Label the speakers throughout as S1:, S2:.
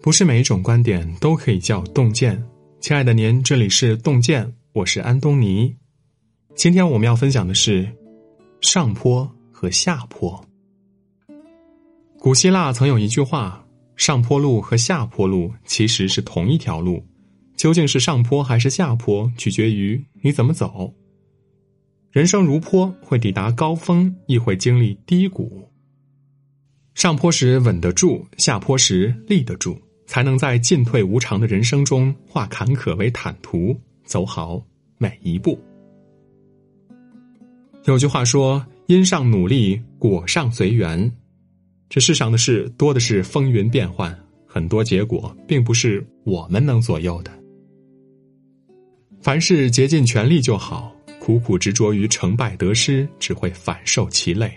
S1: 不是每一种观点都可以叫洞见。亲爱的您，这里是洞见，我是安东尼。今天我们要分享的是上坡和下坡。古希腊曾有一句话：“上坡路和下坡路其实是同一条路，究竟是上坡还是下坡，取决于你怎么走。”人生如坡，会抵达高峰，亦会经历低谷。上坡时稳得住，下坡时立得住，才能在进退无常的人生中化坎坷为坦途，走好每一步。有句话说：“因上努力，果上随缘。”这世上的事多的是风云变幻，很多结果并不是我们能左右的。凡事竭尽全力就好。苦苦执着于成败得失，只会反受其累。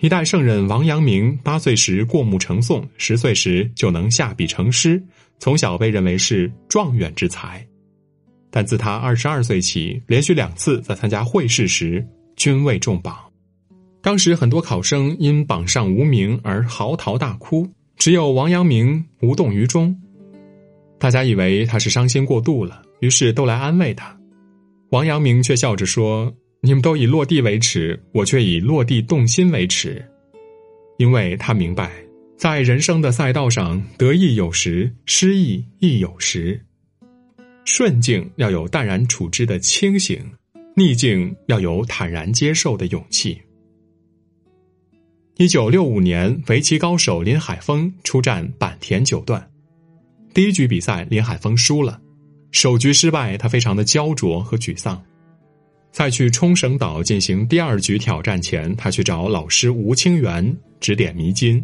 S1: 一代圣人王阳明，八岁时过目成诵，十岁时就能下笔成诗，从小被认为是状元之才。但自他二十二岁起，连续两次在参加会试时均未中榜。当时很多考生因榜上无名而嚎啕大哭，只有王阳明无动于衷。大家以为他是伤心过度了，于是都来安慰他。王阳明却笑着说：“你们都以落地为耻，我却以落地动心为耻。因为他明白，在人生的赛道上，得意有时，失意亦有时。顺境要有淡然处之的清醒，逆境要有坦然接受的勇气。”一九六五年，围棋高手林海峰出战坂田九段，第一局比赛，林海峰输了。首局失败，他非常的焦灼和沮丧。在去冲绳岛进行第二局挑战前，他去找老师吴清源指点迷津。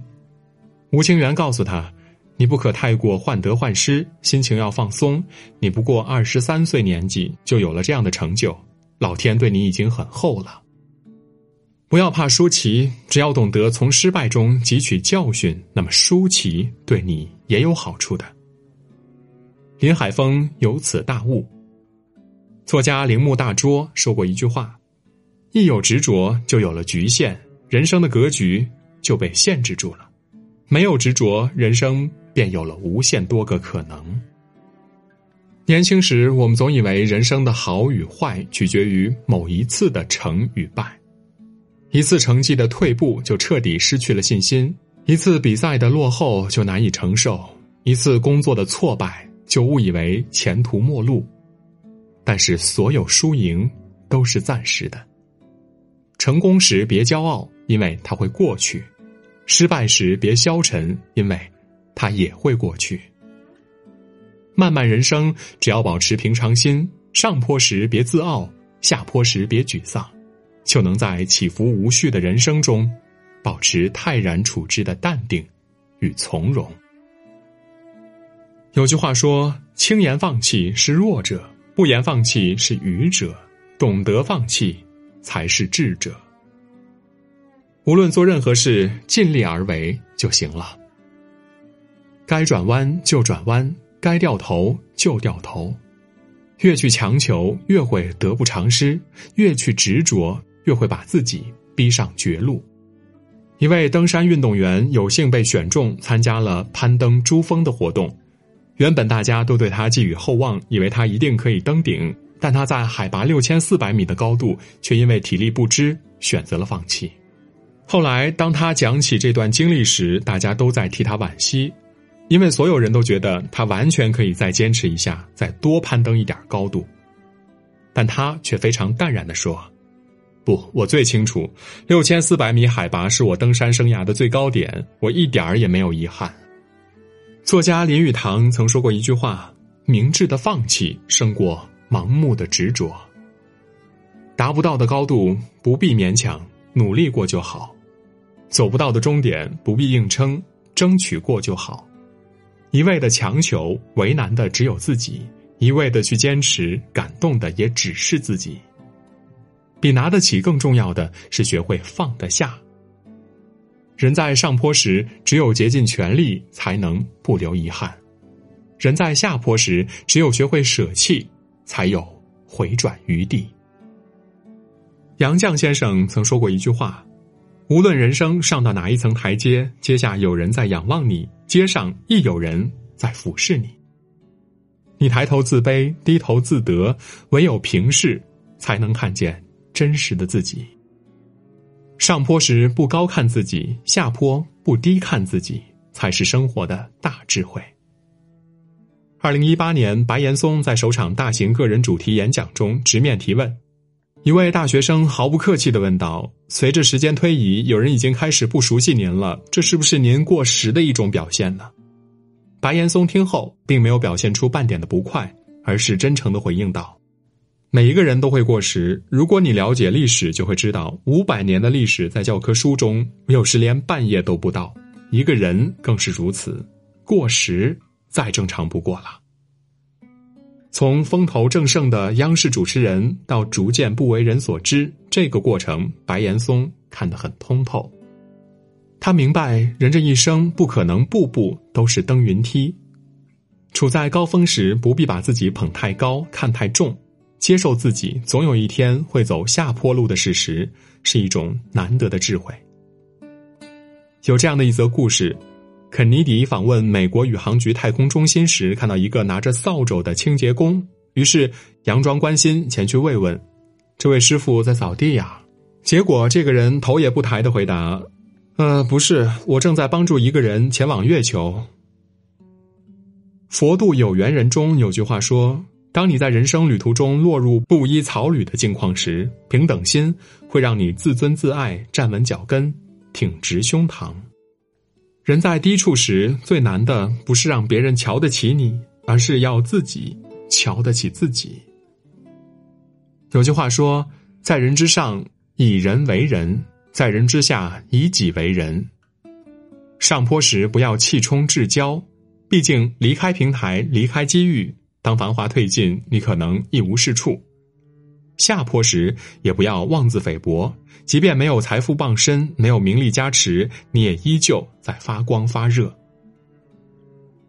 S1: 吴清源告诉他：“你不可太过患得患失，心情要放松。你不过二十三岁年纪，就有了这样的成就，老天对你已经很厚了。不要怕输棋，只要懂得从失败中汲取教训，那么输棋对你也有好处的。”林海峰由此大悟。作家铃木大拙说过一句话：“一有执着，就有了局限，人生的格局就被限制住了；没有执着，人生便有了无限多个可能。”年轻时，我们总以为人生的好与坏取决于某一次的成与败，一次成绩的退步就彻底失去了信心，一次比赛的落后就难以承受，一次工作的挫败。就误以为前途末路，但是所有输赢都是暂时的。成功时别骄傲，因为它会过去；失败时别消沉，因为它也会过去。漫漫人生，只要保持平常心，上坡时别自傲，下坡时别沮丧，就能在起伏无序的人生中，保持泰然处之的淡定与从容。有句话说：“轻言放弃是弱者，不言放弃是愚者，懂得放弃才是智者。”无论做任何事，尽力而为就行了。该转弯就转弯，该掉头就掉头。越去强求，越会得不偿失；越去执着，越会把自己逼上绝路。一位登山运动员有幸被选中参加了攀登珠峰的活动。原本大家都对他寄予厚望，以为他一定可以登顶，但他在海拔六千四百米的高度，却因为体力不支选择了放弃。后来，当他讲起这段经历时，大家都在替他惋惜，因为所有人都觉得他完全可以再坚持一下，再多攀登一点高度，但他却非常淡然的说：“不，我最清楚，六千四百米海拔是我登山生涯的最高点，我一点儿也没有遗憾。”作家林语堂曾说过一句话：“明智的放弃胜过盲目的执着。达不到的高度不必勉强，努力过就好；走不到的终点不必硬撑，争取过就好。一味的强求，为难的只有自己；一味的去坚持，感动的也只是自己。比拿得起更重要的是学会放得下。”人在上坡时，只有竭尽全力，才能不留遗憾；人在下坡时，只有学会舍弃，才有回转余地。杨绛先生曾说过一句话：“无论人生上到哪一层台阶，阶下有人在仰望你，阶上亦有人在俯视你。你抬头自卑，低头自得，唯有平视，才能看见真实的自己。上坡时不高看自己，下坡不低看自己，才是生活的大智慧。二零一八年，白岩松在首场大型个人主题演讲中直面提问，一位大学生毫不客气的问道：“随着时间推移，有人已经开始不熟悉您了，这是不是您过时的一种表现呢？”白岩松听后，并没有表现出半点的不快，而是真诚的回应道。每一个人都会过时。如果你了解历史，就会知道，五百年的历史在教科书中有时连半页都不到。一个人更是如此，过时再正常不过了。从风头正盛的央视主持人到逐渐不为人所知，这个过程，白岩松看得很通透。他明白，人这一生不可能步步都是登云梯。处在高峰时，不必把自己捧太高，看太重。接受自己总有一天会走下坡路的事实，是一种难得的智慧。有这样的一则故事：肯尼迪访问美国宇航局太空中心时，看到一个拿着扫帚的清洁工，于是佯装关心前去慰问：“这位师傅在扫地呀。”结果这个人头也不抬的回答：“呃，不是，我正在帮助一个人前往月球。”佛度有缘人中有句话说。当你在人生旅途中落入布衣草履的境况时，平等心会让你自尊自爱，站稳脚跟，挺直胸膛。人在低处时，最难的不是让别人瞧得起你，而是要自己瞧得起自己。有句话说：“在人之上，以人为人；在人之下，以己为人。”上坡时不要气冲至骄，毕竟离开平台，离开机遇。当繁华褪尽，你可能一无是处；下坡时也不要妄自菲薄，即便没有财富傍身，没有名利加持，你也依旧在发光发热。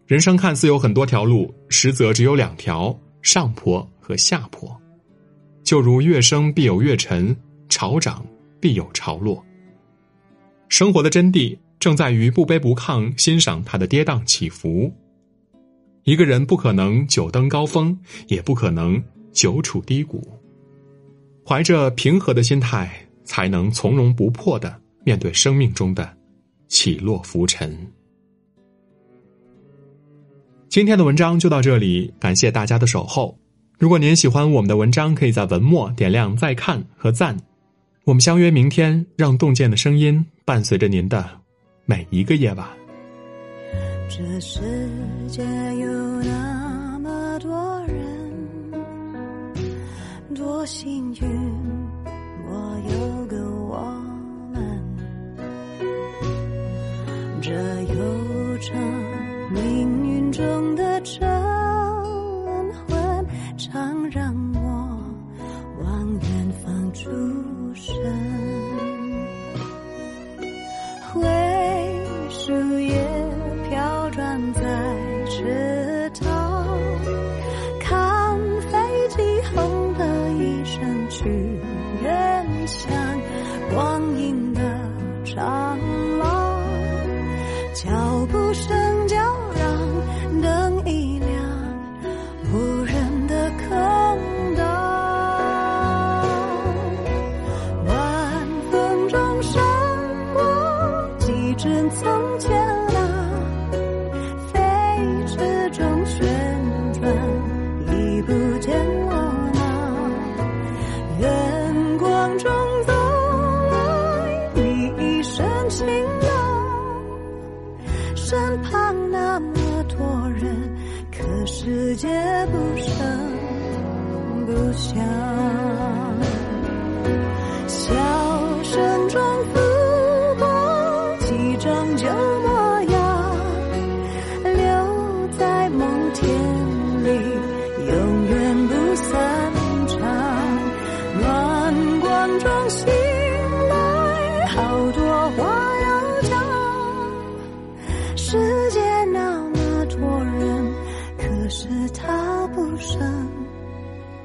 S1: 人生看似有很多条路，实则只有两条：上坡和下坡。就如月升必有月沉，潮涨必有潮落。生活的真谛正在于不卑不亢，欣赏它的跌宕起伏。一个人不可能久登高峰，也不可能久处低谷。怀着平和的心态，才能从容不迫的面对生命中的起落浮沉。今天的文章就到这里，感谢大家的守候。如果您喜欢我们的文章，可以在文末点亮再看和赞。我们相约明天，让洞见的声音伴随着您的每一个夜晚。
S2: 这世界有那么多人，多幸运，我有个我们。这悠长命运中的晨昏，常让想，笑声中浮过几张旧模样，留在梦田里，永远不散场。暖光中醒来，好多话要讲。世界那么多人，可是他不声。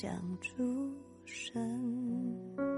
S2: 想出神。